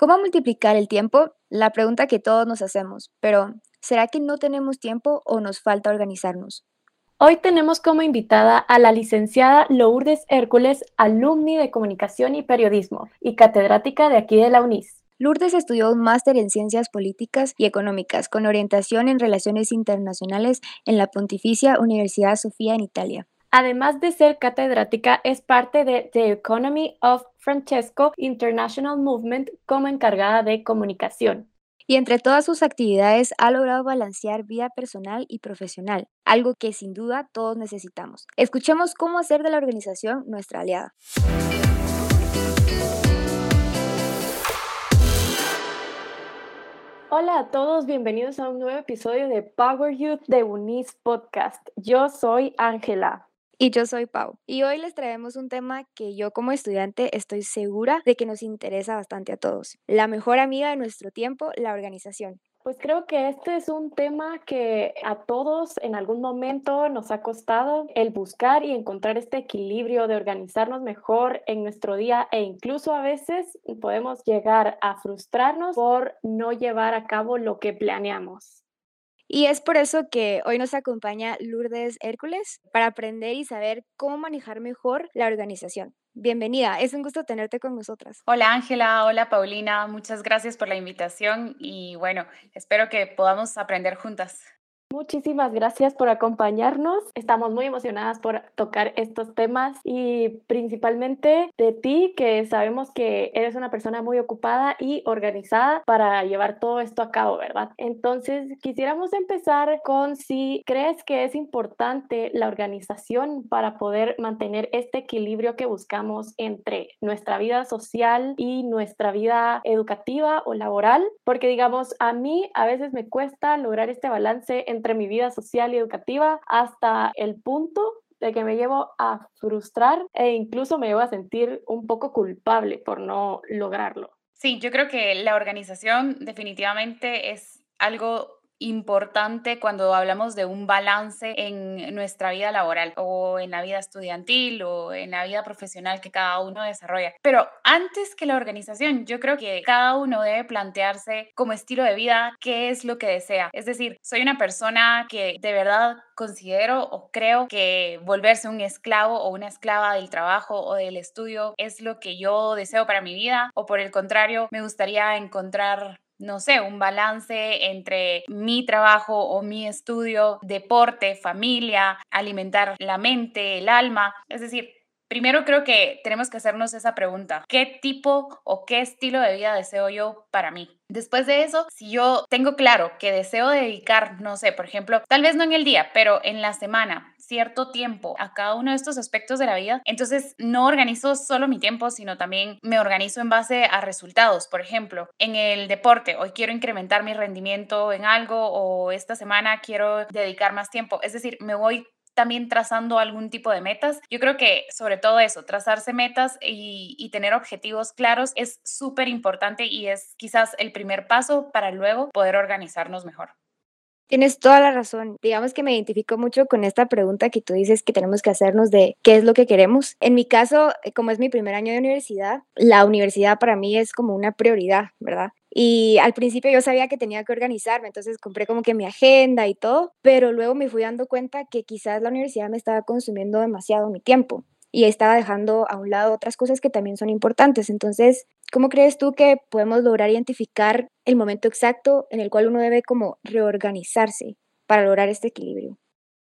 ¿Cómo multiplicar el tiempo? La pregunta que todos nos hacemos, pero ¿será que no tenemos tiempo o nos falta organizarnos? Hoy tenemos como invitada a la licenciada Lourdes Hércules, alumni de Comunicación y Periodismo y catedrática de aquí de la UNIS. Lourdes estudió un máster en Ciencias Políticas y Económicas con orientación en Relaciones Internacionales en la Pontificia Universidad Sofía en Italia. Además de ser catedrática, es parte de The Economy of Francesco International Movement como encargada de comunicación. Y entre todas sus actividades ha logrado balancear vida personal y profesional, algo que sin duda todos necesitamos. Escuchemos cómo hacer de la organización nuestra aliada. Hola a todos, bienvenidos a un nuevo episodio de Power Youth de Unis Podcast. Yo soy Ángela. Y yo soy Pau. Y hoy les traemos un tema que yo como estudiante estoy segura de que nos interesa bastante a todos. La mejor amiga de nuestro tiempo, la organización. Pues creo que este es un tema que a todos en algún momento nos ha costado el buscar y encontrar este equilibrio de organizarnos mejor en nuestro día e incluso a veces podemos llegar a frustrarnos por no llevar a cabo lo que planeamos. Y es por eso que hoy nos acompaña Lourdes Hércules para aprender y saber cómo manejar mejor la organización. Bienvenida, es un gusto tenerte con nosotras. Hola Ángela, hola Paulina, muchas gracias por la invitación y bueno, espero que podamos aprender juntas. Muchísimas gracias por acompañarnos. Estamos muy emocionadas por tocar estos temas y principalmente de ti, que sabemos que eres una persona muy ocupada y organizada para llevar todo esto a cabo, ¿verdad? Entonces, quisiéramos empezar con si crees que es importante la organización para poder mantener este equilibrio que buscamos entre nuestra vida social y nuestra vida educativa o laboral, porque digamos, a mí a veces me cuesta lograr este balance entre entre mi vida social y educativa hasta el punto de que me llevo a frustrar e incluso me llevo a sentir un poco culpable por no lograrlo. Sí, yo creo que la organización definitivamente es algo importante cuando hablamos de un balance en nuestra vida laboral o en la vida estudiantil o en la vida profesional que cada uno desarrolla. Pero antes que la organización, yo creo que cada uno debe plantearse como estilo de vida qué es lo que desea. Es decir, soy una persona que de verdad considero o creo que volverse un esclavo o una esclava del trabajo o del estudio es lo que yo deseo para mi vida o por el contrario me gustaría encontrar no sé, un balance entre mi trabajo o mi estudio, deporte, familia, alimentar la mente, el alma. Es decir, Primero creo que tenemos que hacernos esa pregunta. ¿Qué tipo o qué estilo de vida deseo yo para mí? Después de eso, si yo tengo claro que deseo dedicar, no sé, por ejemplo, tal vez no en el día, pero en la semana, cierto tiempo a cada uno de estos aspectos de la vida, entonces no organizo solo mi tiempo, sino también me organizo en base a resultados. Por ejemplo, en el deporte, hoy quiero incrementar mi rendimiento en algo o esta semana quiero dedicar más tiempo. Es decir, me voy también trazando algún tipo de metas. Yo creo que sobre todo eso, trazarse metas y, tener objetivos claros es súper importante y es quizás el primer paso para luego poder organizarnos mejor. Tienes toda la razón. Digamos que me identifico mucho con esta pregunta que tú dices que tenemos que hacernos de qué es lo que queremos. En mi caso, eh, como es mi primer año de universidad, la universidad para mí es como una prioridad, ¿verdad? Y al principio yo sabía que tenía que organizarme, entonces compré como que mi agenda y todo, pero luego me fui dando cuenta que quizás la universidad me estaba consumiendo demasiado mi tiempo y estaba dejando a un lado otras cosas que también son importantes. Entonces, ¿cómo crees tú que podemos lograr identificar el momento exacto en el cual uno debe como reorganizarse para lograr este equilibrio?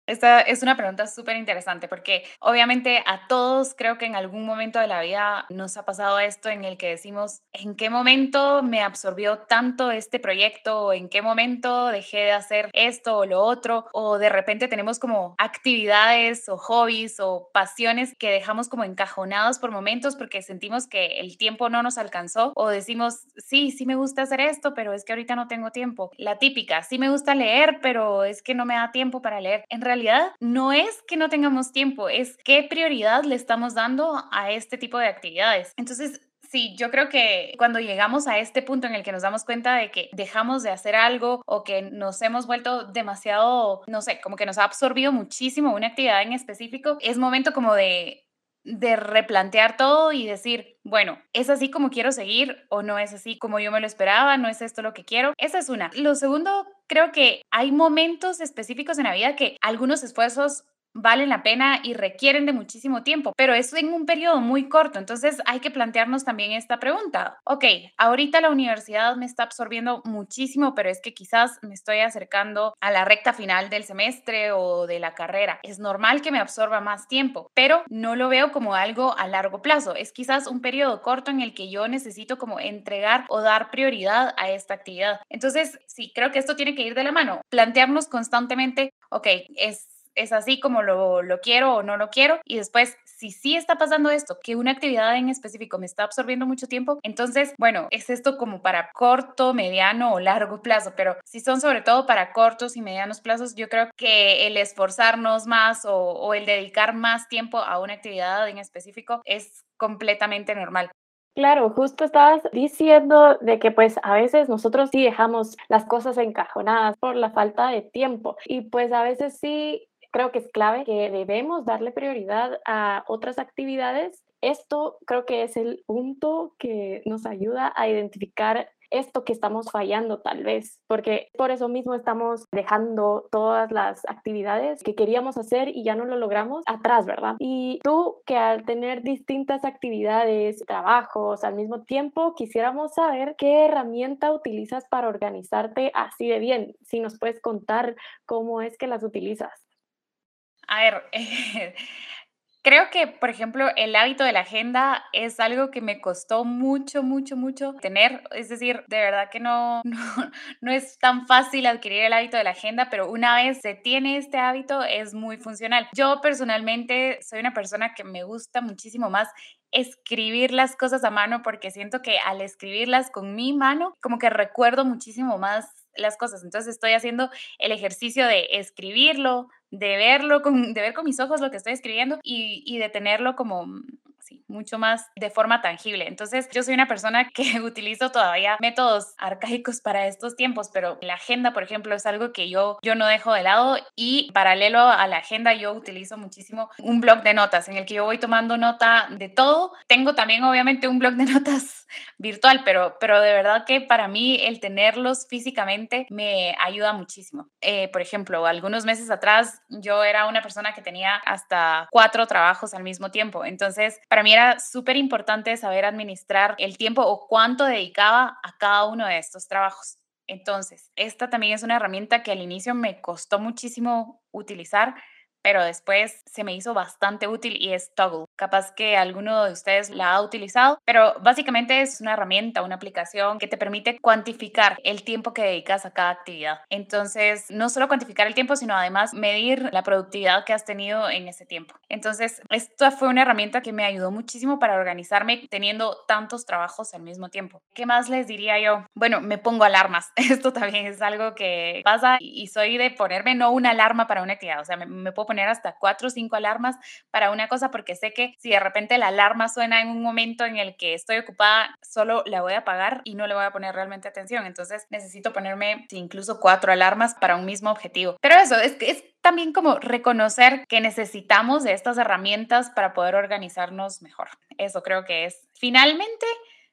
Esta es una pregunta súper interesante porque obviamente a todos creo que en algún momento de la vida nos ha pasado esto en el que decimos, ¿en qué momento me absorbió tanto este proyecto? ¿O en qué momento dejé de hacer esto o lo otro? O de repente tenemos como actividades o hobbies o pasiones que dejamos como encajonados por momentos porque sentimos que el tiempo no nos alcanzó o decimos, sí, sí me gusta hacer esto, pero es que ahorita no tengo tiempo. La típica, sí me gusta leer, pero es que no me da tiempo para leer. En realidad, no es que no tengamos tiempo, es qué prioridad le estamos dando a este tipo de actividades. Entonces, Sí, yo creo que cuando llegamos a este punto en el que nos damos cuenta de que dejamos de hacer algo o que nos hemos vuelto demasiado, no sé, como que nos ha absorbido muchísimo una actividad en específico, es momento como de de replantear todo y decir, bueno, ¿es así como quiero seguir o no es así como yo me lo esperaba? ¿No es esto lo que quiero? Esa es una. Lo segundo, creo que hay momentos específicos en la vida que algunos esfuerzos valen la pena y requieren de muchísimo tiempo, pero es en un periodo muy corto. Entonces hay que plantearnos también esta pregunta. Ok, ahorita la universidad me está absorbiendo muchísimo, pero es que quizás me estoy acercando a la recta final del semestre o de la carrera. Es normal que me absorba más tiempo, pero no lo veo como algo a largo plazo. Es quizás un periodo corto en el que yo necesito como entregar o dar prioridad a esta actividad. Entonces, sí, creo que esto tiene que ir de la mano. Plantearnos constantemente, ok, es es así como lo, lo quiero o no lo quiero. Y después, si sí está pasando esto, que una actividad en específico me está absorbiendo mucho tiempo, entonces, bueno, es esto como para corto, mediano o largo plazo, pero si son sobre todo para cortos y medianos plazos, yo creo que el esforzarnos más o, o el dedicar más tiempo a una actividad en específico es completamente normal. Claro, justo estabas diciendo de que pues a veces nosotros sí dejamos las cosas encajonadas por la falta de tiempo y pues a veces sí creo que es clave que debemos darle prioridad a otras actividades. Esto creo que es el punto que nos ayuda a identificar esto que estamos fallando tal vez, porque por eso mismo estamos dejando todas las actividades que queríamos hacer y ya no lo logramos atrás, ¿verdad? Y tú que al tener distintas actividades, trabajos al mismo tiempo, quisiéramos saber qué herramienta utilizas para organizarte así de bien, si nos puedes contar cómo es que las utilizas. A ver, creo que, por ejemplo, el hábito de la agenda es algo que me costó mucho, mucho, mucho tener. Es decir, de verdad que no, no, es tan fácil adquirir el hábito de la agenda, pero una vez se tiene este hábito es muy funcional. Yo personalmente soy una persona que me gusta muchísimo más escribir las cosas a mano porque siento que al escribirlas con mi mano, como que recuerdo muchísimo más las cosas. Entonces estoy haciendo el ejercicio de escribirlo, de verlo, con, de ver con mis ojos lo que estoy escribiendo y, y de tenerlo como mucho más de forma tangible. Entonces, yo soy una persona que utilizo todavía métodos arcaicos para estos tiempos, pero la agenda, por ejemplo, es algo que yo, yo no dejo de lado y paralelo a la agenda yo utilizo muchísimo un blog de notas en el que yo voy tomando nota de todo. Tengo también obviamente un blog de notas virtual, pero, pero de verdad que para mí el tenerlos físicamente me ayuda muchísimo. Eh, por ejemplo, algunos meses atrás yo era una persona que tenía hasta cuatro trabajos al mismo tiempo. Entonces, para mí era súper importante saber administrar el tiempo o cuánto dedicaba a cada uno de estos trabajos. Entonces, esta también es una herramienta que al inicio me costó muchísimo utilizar, pero después se me hizo bastante útil y es Toggle. Capaz que alguno de ustedes la ha utilizado, pero básicamente es una herramienta, una aplicación que te permite cuantificar el tiempo que dedicas a cada actividad. Entonces, no solo cuantificar el tiempo, sino además medir la productividad que has tenido en ese tiempo. Entonces, esta fue una herramienta que me ayudó muchísimo para organizarme teniendo tantos trabajos al mismo tiempo. ¿Qué más les diría yo? Bueno, me pongo alarmas. Esto también es algo que pasa y soy de ponerme no una alarma para una actividad, o sea, me, me puedo poner hasta cuatro o cinco alarmas para una cosa porque sé que si de repente la alarma suena en un momento en el que estoy ocupada, solo la voy a apagar y no le voy a poner realmente atención. Entonces necesito ponerme incluso cuatro alarmas para un mismo objetivo. Pero eso es, es también como reconocer que necesitamos de estas herramientas para poder organizarnos mejor. Eso creo que es. Finalmente,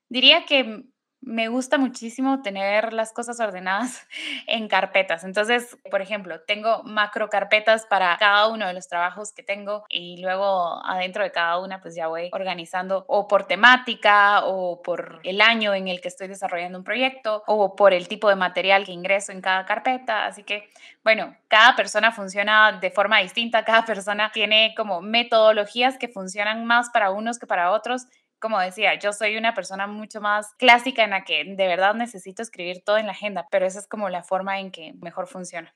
diría que me gusta muchísimo tener las cosas ordenadas en carpetas. Entonces, por ejemplo, tengo macro carpetas para cada uno de los trabajos que tengo y luego adentro de cada una pues ya voy organizando o por temática o por el año en el que estoy desarrollando un proyecto o por el tipo de material que ingreso en cada carpeta. Así que, bueno, cada persona funciona de forma distinta, cada persona tiene como metodologías que funcionan más para unos que para otros como decía, yo soy una persona mucho más clásica en la que de verdad necesito escribir todo en la agenda, pero esa es como la forma en que mejor funciona.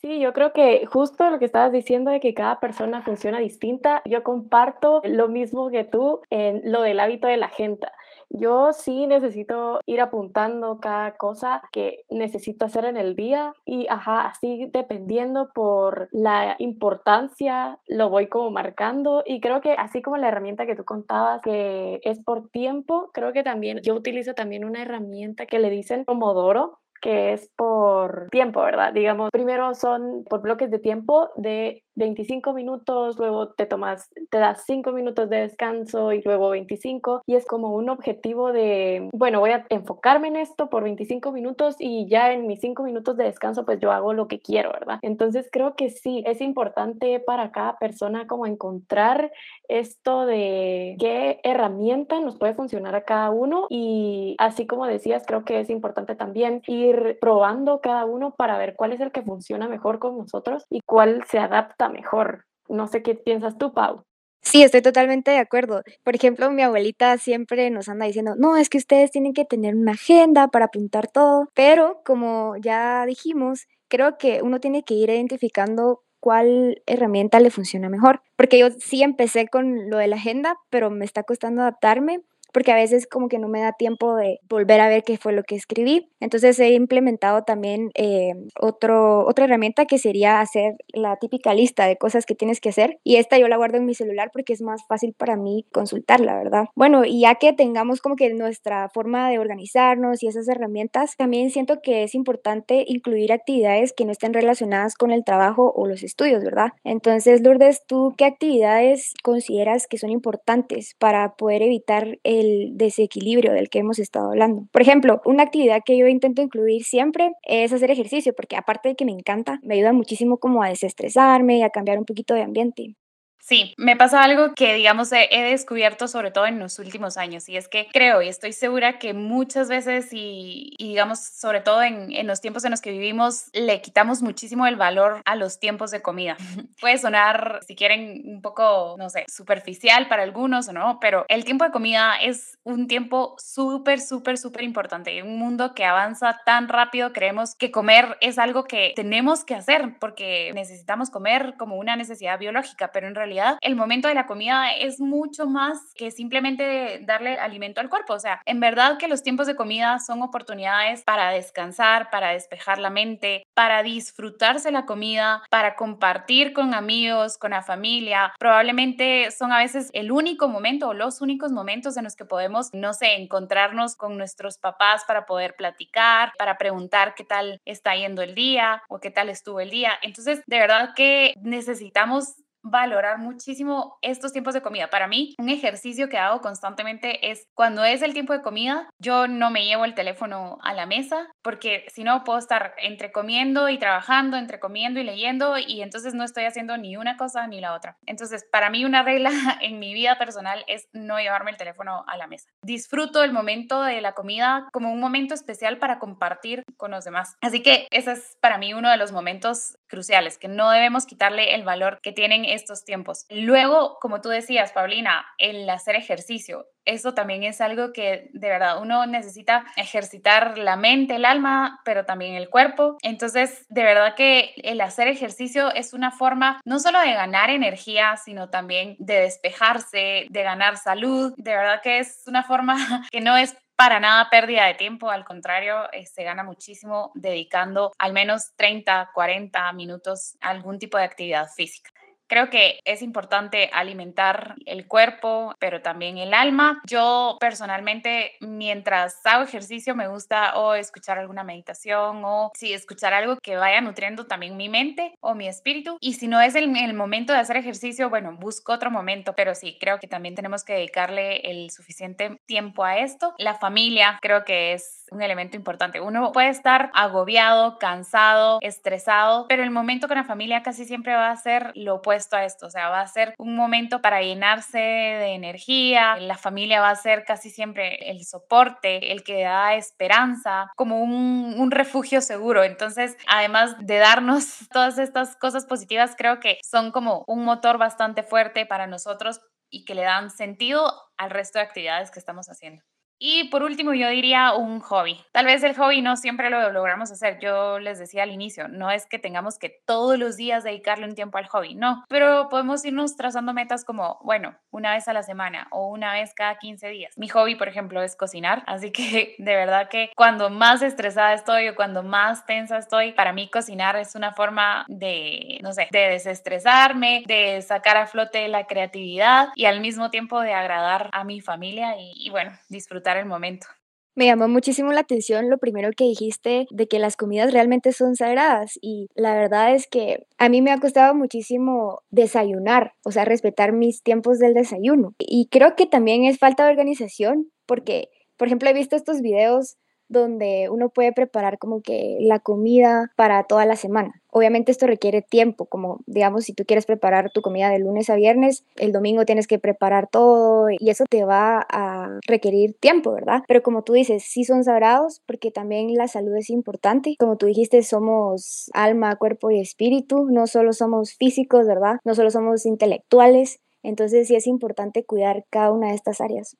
Sí, yo creo que justo lo que estabas diciendo de que cada persona funciona distinta, yo comparto lo mismo que tú en lo del hábito de la agenda. Yo sí necesito ir apuntando cada cosa que necesito hacer en el día y, ajá, así dependiendo por la importancia, lo voy como marcando y creo que así como la herramienta que tú contabas, que es por tiempo, creo que también yo utilizo también una herramienta que le dicen Pomodoro, que es por tiempo, ¿verdad? Digamos, primero son por bloques de tiempo de 25 minutos, luego te tomas, te das 5 minutos de descanso y luego 25 y es como un objetivo de, bueno, voy a enfocarme en esto por 25 minutos y ya en mis 5 minutos de descanso pues yo hago lo que quiero, ¿verdad? Entonces creo que sí, es importante para cada persona como encontrar esto de qué herramienta nos puede funcionar a cada uno y así como decías, creo que es importante también ir probando cada uno para ver cuál es el que funciona mejor con nosotros y cuál se adapta mejor. No sé qué piensas tú, Pau. Sí, estoy totalmente de acuerdo. Por ejemplo, mi abuelita siempre nos anda diciendo, no, es que ustedes tienen que tener una agenda para apuntar todo, pero como ya dijimos, creo que uno tiene que ir identificando cuál herramienta le funciona mejor. Porque yo sí empecé con lo de la agenda, pero me está costando adaptarme porque a veces como que no me da tiempo de volver a ver qué fue lo que escribí. Entonces he implementado también eh, otro, otra herramienta que sería hacer la típica lista de cosas que tienes que hacer y esta yo la guardo en mi celular porque es más fácil para mí consultarla, ¿verdad? Bueno, y ya que tengamos como que nuestra forma de organizarnos y esas herramientas, también siento que es importante incluir actividades que no estén relacionadas con el trabajo o los estudios, ¿verdad? Entonces, Lourdes, ¿tú qué actividades consideras que son importantes para poder evitar el desequilibrio del que hemos estado hablando. Por ejemplo, una actividad que yo intento incluir siempre es hacer ejercicio, porque aparte de que me encanta, me ayuda muchísimo como a desestresarme y a cambiar un poquito de ambiente. Sí, me pasa algo que, digamos, he, descubierto sobre todo en los últimos años y es que creo y estoy segura que muchas veces y, digamos, sobre todo en, en, los tiempos en los que vivimos, le quitamos muchísimo el valor a los tiempos de comida. Puede sonar, si quieren, un poco, no sé, superficial para algunos o no, pero el tiempo de comida es un tiempo súper, súper, súper importante. En un mundo que avanza tan rápido, creemos que comer es algo que tenemos que hacer porque necesitamos comer como una necesidad biológica, pero en realidad el momento de la comida es mucho más que simplemente darle alimento al cuerpo. O sea, en verdad que los tiempos de comida son oportunidades para descansar, para despejar la mente, para disfrutarse la comida, para compartir con amigos, con la familia. Probablemente son a veces el único momento o los únicos momentos en los que podemos, no sé, encontrarnos con nuestros papás para poder platicar, para preguntar qué tal está yendo el día o qué tal estuvo el día. Entonces, de verdad que necesitamos valorar muchísimo estos tiempos de comida. Para mí, un ejercicio que hago constantemente es cuando es el tiempo de comida, yo no me llevo el teléfono a la mesa porque si no puedo estar entre comiendo y trabajando, entre comiendo y leyendo y entonces no estoy haciendo ni una cosa ni la otra. Entonces, para mí una regla en mi vida personal es no llevarme el teléfono a la mesa. Disfruto el momento de la comida como un momento especial para compartir con los demás. Así que ese es para mí uno de los momentos cruciales, que no debemos quitarle el valor que tienen estos tiempos. Luego, como tú decías, Paulina, el hacer ejercicio, eso también es algo que de verdad uno necesita ejercitar la mente, el alma, pero también el cuerpo. Entonces, de verdad que el hacer ejercicio es una forma no solo de ganar energía, sino también de despejarse, de ganar salud. De verdad que es una forma que no es para nada pérdida de tiempo, al contrario, eh, se gana muchísimo dedicando al menos 30, 40 minutos a algún tipo de actividad física. Creo que es importante alimentar el cuerpo, pero también el alma. Yo personalmente, mientras hago ejercicio, me gusta o escuchar alguna meditación o sí, escuchar algo que vaya nutriendo también mi mente o mi espíritu. Y si no es el, el momento de hacer ejercicio, bueno, busco otro momento, pero sí, creo que también tenemos que dedicarle el suficiente tiempo a esto. La familia creo que es un elemento importante. Uno puede estar agobiado, cansado, estresado, pero el momento con la familia casi siempre va a ser lo a esto, o sea, va a ser un momento para llenarse de energía, la familia va a ser casi siempre el soporte, el que da esperanza, como un, un refugio seguro. Entonces, además de darnos todas estas cosas positivas, creo que son como un motor bastante fuerte para nosotros y que le dan sentido al resto de actividades que estamos haciendo. Y por último, yo diría un hobby. Tal vez el hobby no siempre lo logramos hacer. Yo les decía al inicio, no es que tengamos que todos los días dedicarle un tiempo al hobby, no, pero podemos irnos trazando metas como, bueno, una vez a la semana o una vez cada 15 días. Mi hobby, por ejemplo, es cocinar, así que de verdad que cuando más estresada estoy o cuando más tensa estoy, para mí cocinar es una forma de, no sé, de desestresarme, de sacar a flote la creatividad y al mismo tiempo de agradar a mi familia y, y bueno, disfrutar el momento. Me llamó muchísimo la atención lo primero que dijiste de que las comidas realmente son sagradas y la verdad es que a mí me ha costado muchísimo desayunar, o sea, respetar mis tiempos del desayuno. Y creo que también es falta de organización porque, por ejemplo, he visto estos videos donde uno puede preparar como que la comida para toda la semana. Obviamente esto requiere tiempo, como digamos si tú quieres preparar tu comida de lunes a viernes, el domingo tienes que preparar todo y eso te va a requerir tiempo, ¿verdad? Pero como tú dices, sí son sagrados porque también la salud es importante. Como tú dijiste, somos alma, cuerpo y espíritu, no solo somos físicos, ¿verdad? No solo somos intelectuales. Entonces sí es importante cuidar cada una de estas áreas.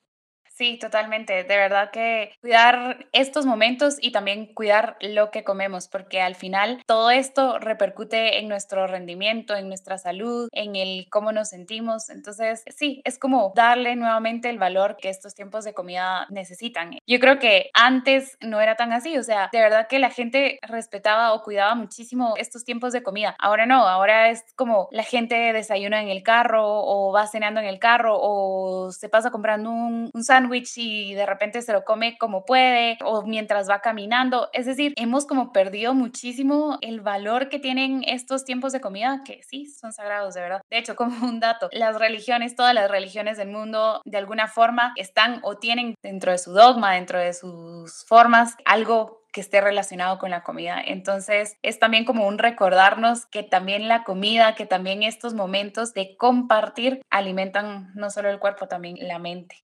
Sí, totalmente. De verdad que cuidar estos momentos y también cuidar lo que comemos, porque al final todo esto repercute en nuestro rendimiento, en nuestra salud, en el cómo nos sentimos. Entonces, sí, es como darle nuevamente el valor que estos tiempos de comida necesitan. Yo creo que antes no era tan así, o sea, de verdad que la gente respetaba o cuidaba muchísimo estos tiempos de comida. Ahora no, ahora es como la gente desayuna en el carro o va cenando en el carro o se pasa comprando un, un sándwich y de repente se lo come como puede o mientras va caminando. Es decir, hemos como perdido muchísimo el valor que tienen estos tiempos de comida que sí son sagrados, de verdad. De hecho, como un dato, las religiones, todas las religiones del mundo, de alguna forma están o tienen dentro de su dogma, dentro de sus formas, algo que esté relacionado con la comida. Entonces, es también como un recordarnos que también la comida, que también estos momentos de compartir alimentan no solo el cuerpo, también la mente.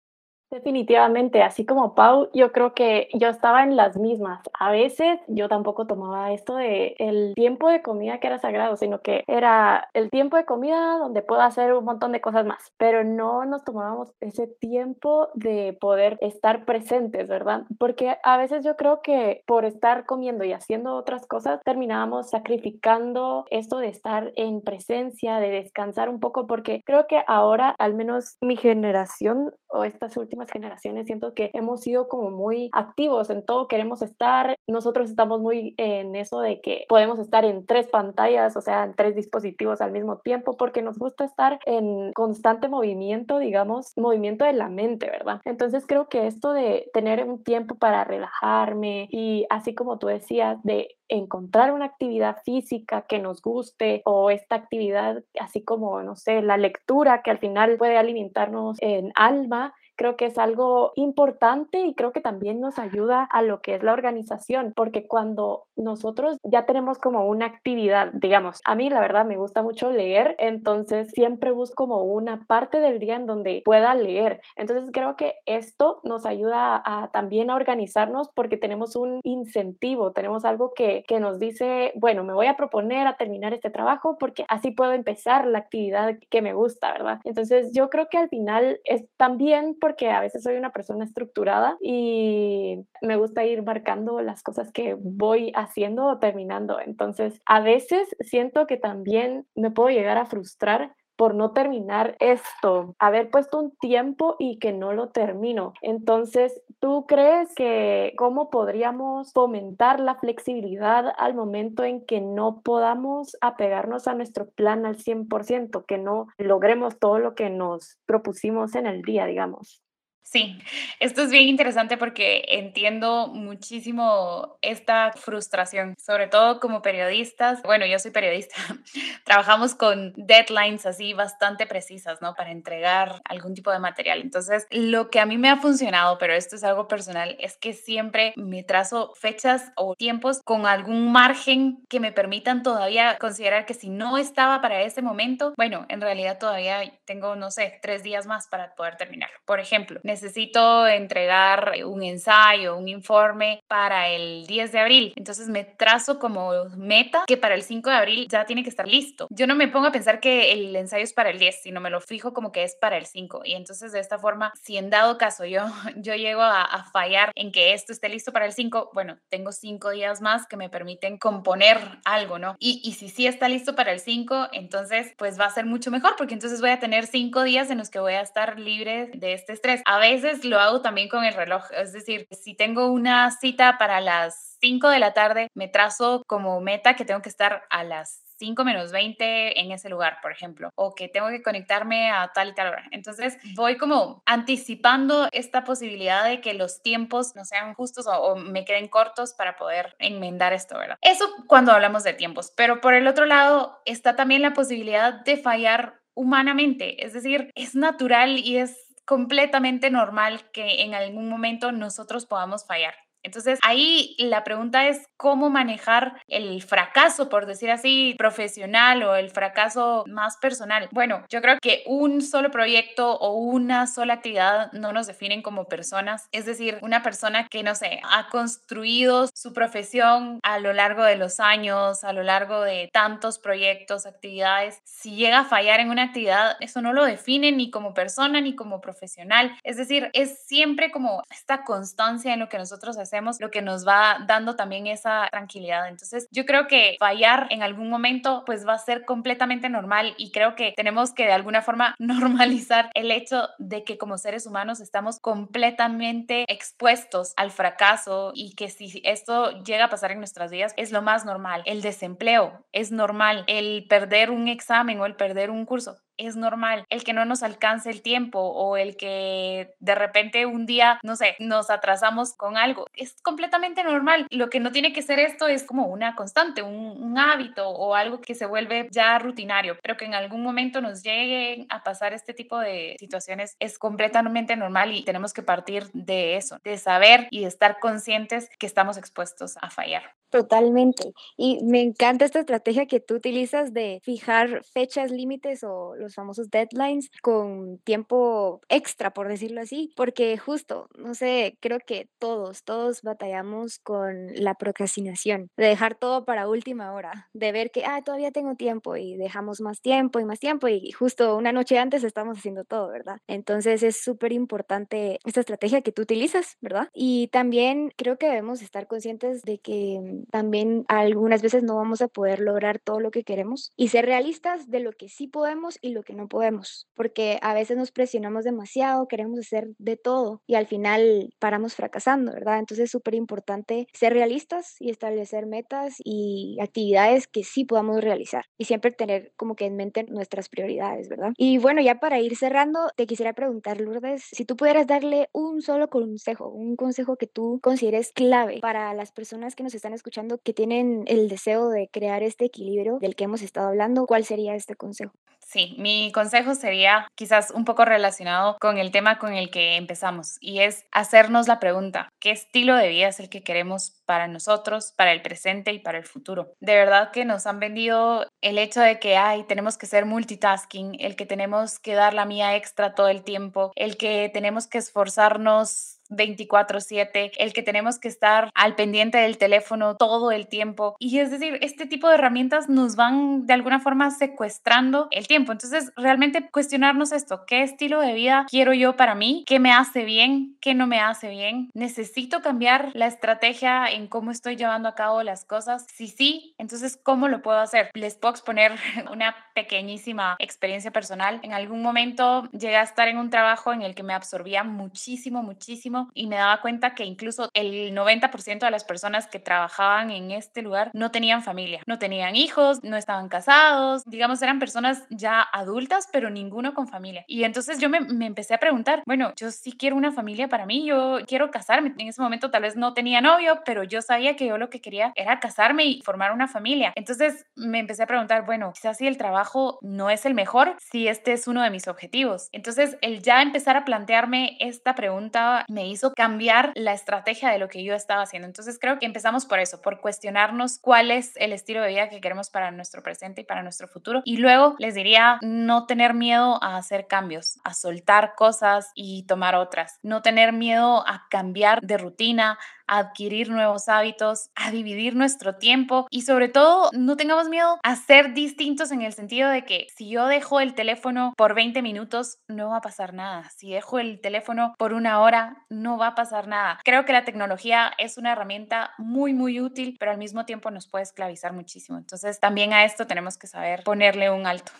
Definitivamente, así como Pau, yo creo que yo estaba en las mismas. A veces yo tampoco tomaba esto de el tiempo de comida que era sagrado, sino que era el tiempo de comida donde puedo hacer un montón de cosas más, pero no nos tomábamos ese tiempo de poder estar presentes, ¿verdad? Porque a veces yo creo que por estar comiendo y haciendo otras cosas terminábamos sacrificando esto de estar en presencia, de descansar un poco, porque creo que ahora, al menos mi generación o estas últimas generaciones siento que hemos sido como muy activos en todo, queremos estar, nosotros estamos muy en eso de que podemos estar en tres pantallas, o sea, en tres dispositivos al mismo tiempo, porque nos gusta estar en constante movimiento, digamos, movimiento de la mente, ¿verdad? Entonces creo que esto de tener un tiempo para relajarme y así como tú decías, de encontrar una actividad física que nos guste o esta actividad así como, no sé, la lectura que al final puede alimentarnos en alma, creo que es algo importante y creo que también nos ayuda a lo que es la organización, porque cuando nosotros ya tenemos como una actividad, digamos, a mí la verdad me gusta mucho leer, entonces siempre busco como una parte del día en donde pueda leer. Entonces creo que esto nos ayuda a, también a organizarnos porque tenemos un incentivo, tenemos algo que, que nos dice, bueno, me voy a proponer a terminar este trabajo porque así puedo empezar la actividad que me gusta, ¿verdad? Entonces yo creo que al final es también porque a veces soy una persona estructurada y me gusta ir marcando las cosas que voy haciendo o terminando. Entonces, a veces siento que también me puedo llegar a frustrar por no terminar esto, haber puesto un tiempo y que no lo termino. Entonces, ¿tú crees que cómo podríamos fomentar la flexibilidad al momento en que no podamos apegarnos a nuestro plan al 100%, que no logremos todo lo que nos propusimos en el día, digamos? Sí, esto es bien interesante porque entiendo muchísimo esta frustración, sobre todo como periodistas. Bueno, yo soy periodista, trabajamos con deadlines así bastante precisas, ¿no? Para entregar algún tipo de material. Entonces, lo que a mí me ha funcionado, pero esto es algo personal, es que siempre me trazo fechas o tiempos con algún margen que me permitan todavía considerar que si no estaba para ese momento, bueno, en realidad todavía tengo, no sé, tres días más para poder terminar. Por ejemplo, necesito entregar un ensayo, un informe para el 10 de abril. Entonces me trazo como meta que para el 5 de abril ya tiene que estar listo. Yo no me pongo a pensar que el ensayo es para el 10, sino me lo fijo como que es para el 5. Y entonces de esta forma, si en dado caso yo, yo llego a, a fallar en que esto esté listo para el 5, bueno, tengo 5 días más que me permiten componer algo, ¿no? Y, y si sí está listo para el 5, entonces pues va a ser mucho mejor porque entonces voy a tener 5 días en los que voy a estar libre de este estrés. A veces lo hago también con el reloj, es decir, si tengo una cita para las 5 de la tarde, me trazo como meta que tengo que estar a las 5 menos 20 en ese lugar, por ejemplo, o que tengo que conectarme a tal y tal hora. Entonces voy como anticipando esta posibilidad de que los tiempos no sean justos o, me queden cortos para poder enmendar esto, ¿verdad? Eso cuando hablamos de tiempos, pero por el otro lado está también la posibilidad de fallar humanamente, es decir, es natural y es completamente normal que en algún momento nosotros podamos fallar. Entonces, ahí la pregunta es cómo manejar el fracaso, por decir así, profesional o el fracaso más personal. Bueno, yo creo que un solo proyecto o una sola actividad no nos definen como personas. Es decir, una persona que, no sé, ha construido su profesión a lo largo de los años, a lo largo de tantos proyectos, actividades, si llega a fallar en una actividad, eso no lo define ni como persona ni como profesional. Es decir, es siempre como esta constancia en lo que nosotros hacemos lo que nos va dando también esa tranquilidad. Entonces, yo creo que fallar en algún momento pues va a ser completamente normal y creo que tenemos que de alguna forma normalizar el hecho de que como seres humanos estamos completamente expuestos al fracaso y que si esto llega a pasar en nuestras vidas es lo más normal. El desempleo es normal, el perder un examen o el perder un curso es normal. El que no nos alcance el tiempo o el que de repente un día, no sé, nos atrasamos con algo, es completamente normal. Lo que no tiene que ser esto es como una constante, un, hábito o algo que se vuelve ya rutinario, pero que en algún momento nos lleguen a pasar este tipo de situaciones es completamente normal y tenemos que partir de eso, de saber y de estar conscientes que estamos expuestos a fallar. Totalmente. Y me encanta esta estrategia que tú utilizas de fijar fechas límites o los famosos deadlines con tiempo extra, por decirlo así, porque justo, no sé, creo que todos, todos batallamos con la procrastinación, de dejar todo para última hora, de ver que, ah, todavía tengo tiempo y dejamos más tiempo y más tiempo y justo una noche antes estamos haciendo todo, ¿verdad? Entonces es súper importante esta estrategia que tú utilizas, ¿verdad? Y también creo que debemos estar conscientes de que también algunas veces no vamos a poder lograr todo lo que queremos y ser realistas de lo que sí podemos y lo que no podemos, porque a veces nos presionamos demasiado, queremos hacer de todo y al final paramos fracasando, ¿verdad? Entonces es súper importante ser realistas y establecer metas y actividades que sí podamos realizar y siempre tener como que en mente nuestras prioridades, ¿verdad? Y bueno, ya para ir cerrando, te quisiera preguntar, Lourdes, si tú pudieras darle un solo consejo, un consejo que tú consideres clave para las personas que nos están escuchando, escuchando que tienen el deseo de crear este equilibrio del que hemos estado hablando, ¿cuál sería este consejo? Sí, mi consejo sería quizás un poco relacionado con el tema con el que empezamos y es hacernos la pregunta, ¿qué estilo de vida es el que queremos para nosotros, para el presente y para el futuro? De verdad que nos han vendido el hecho de que, ay, tenemos que ser multitasking, el que tenemos que dar la mía extra todo el tiempo, el que tenemos que esforzarnos 24/7, el que tenemos que estar al pendiente del teléfono todo el tiempo. Y es decir, este tipo de herramientas nos van de alguna forma secuestrando el tiempo. Entonces, realmente cuestionarnos esto, ¿qué estilo de vida quiero yo para mí? ¿Qué me hace bien? ¿Qué no me hace bien? ¿Necesito cambiar la estrategia en cómo estoy llevando a cabo las cosas? Si sí, entonces, ¿cómo lo puedo hacer? Les puedo exponer una pequeñísima experiencia personal. En algún momento llegué a estar en un trabajo en el que me absorbía muchísimo, muchísimo y me daba cuenta que incluso el 90% de las personas que trabajaban en este lugar no tenían familia, no tenían hijos, no estaban casados, digamos, eran personas ya adultas, pero ninguno con familia. Y entonces yo me, me empecé a preguntar, bueno, yo sí quiero una familia para mí, yo quiero casarme. En ese momento tal vez no tenía novio, pero yo sabía que yo lo que quería era casarme y formar una familia. Entonces me empecé a preguntar, bueno, quizás si el trabajo no es el mejor, si este es uno de mis objetivos. Entonces el ya empezar a plantearme esta pregunta me hizo cambiar la estrategia de lo que yo estaba haciendo. Entonces creo que empezamos por eso, por cuestionarnos cuál es el estilo de vida que queremos para nuestro presente y para nuestro futuro. Y luego les diría no tener miedo a hacer cambios, a soltar cosas y tomar otras. No tener miedo a cambiar de rutina, adquirir nuevos hábitos, a dividir nuestro tiempo y sobre todo no tengamos miedo a ser distintos en el sentido de que si yo dejo el teléfono por 20 minutos no va a pasar nada. Si dejo el teléfono por una hora no va a pasar nada. Creo que la tecnología es una herramienta muy muy útil, pero al mismo tiempo nos puede esclavizar muchísimo. Entonces también a esto tenemos que saber ponerle un alto.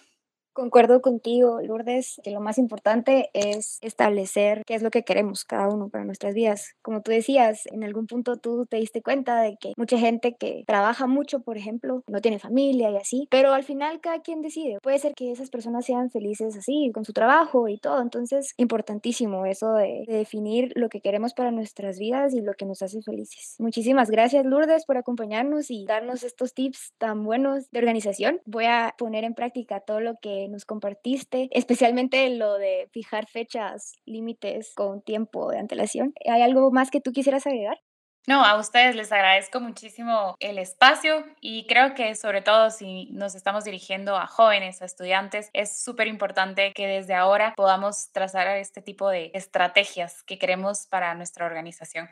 Concuerdo contigo, Lourdes, que lo más importante es establecer qué es lo que queremos cada uno para nuestras vidas. Como tú decías, en algún punto tú te diste cuenta de que mucha gente que trabaja mucho, por ejemplo, no tiene familia y así, pero al final cada quien decide. Puede ser que esas personas sean felices así, con su trabajo y todo. Entonces, importantísimo eso de, de definir lo que queremos para nuestras vidas y lo que nos hace felices. Muchísimas gracias, Lourdes, por acompañarnos y darnos estos tips tan buenos de organización. Voy a poner en práctica todo lo nos compartiste, especialmente lo de fijar fechas, límites con tiempo de antelación. ¿Hay algo más que tú quisieras agregar? No, a ustedes les agradezco muchísimo el espacio y creo que sobre todo si nos estamos dirigiendo a jóvenes, a estudiantes, es súper importante que desde ahora podamos trazar este tipo de estrategias que queremos para nuestra organización.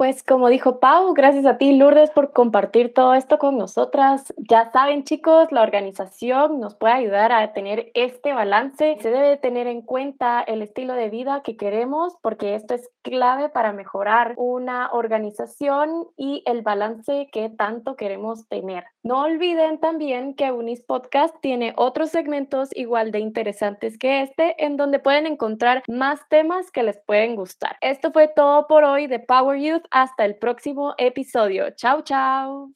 Pues como dijo Pau, gracias a ti Lourdes por compartir todo esto con nosotras. Ya saben chicos, la organización nos puede ayudar a tener este balance. Se debe tener en cuenta el estilo de vida que queremos porque esto es clave para mejorar una organización y el balance que tanto queremos tener. No olviden también que Unis Podcast tiene otros segmentos igual de interesantes que este en donde pueden encontrar más temas que les pueden gustar. Esto fue todo por hoy de Power Youth hasta el próximo episodio. Chao, chao.